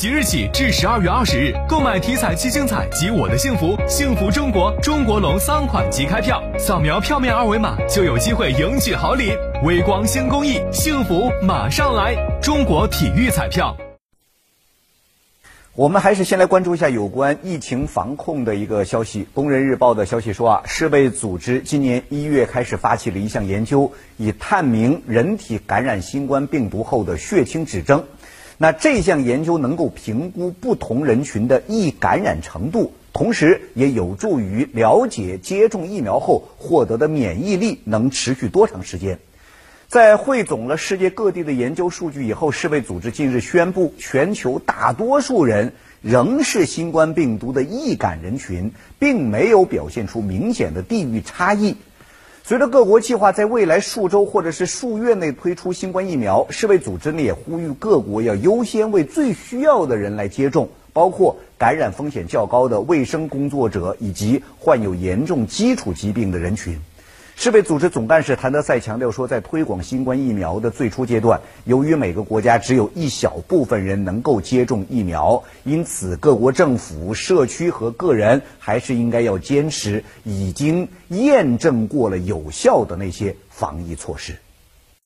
即日起至十二月二十日，购买体彩七星彩及我的幸福、幸福中国、中国龙三款即开票，扫描票面二维码就有机会赢取好礼。微光新公益，幸福马上来！中国体育彩票。我们还是先来关注一下有关疫情防控的一个消息。工人日报的消息说啊，世卫组织今年一月开始发起了一项研究，以探明人体感染新冠病毒后的血清指征。那这项研究能够评估不同人群的易感染程度，同时也有助于了解接种疫苗后获得的免疫力能持续多长时间。在汇总了世界各地的研究数据以后，世卫组织近日宣布，全球大多数人仍是新冠病毒的易感人群，并没有表现出明显的地域差异。随着各国计划在未来数周或者是数月内推出新冠疫苗，世卫组织呢也呼吁各国要优先为最需要的人来接种，包括感染风险较高的卫生工作者以及患有严重基础疾病的人群。世卫组织总干事谭德赛强调说，在推广新冠疫苗的最初阶段，由于每个国家只有一小部分人能够接种疫苗，因此各国政府、社区和个人还是应该要坚持已经验证过了有效的那些防疫措施。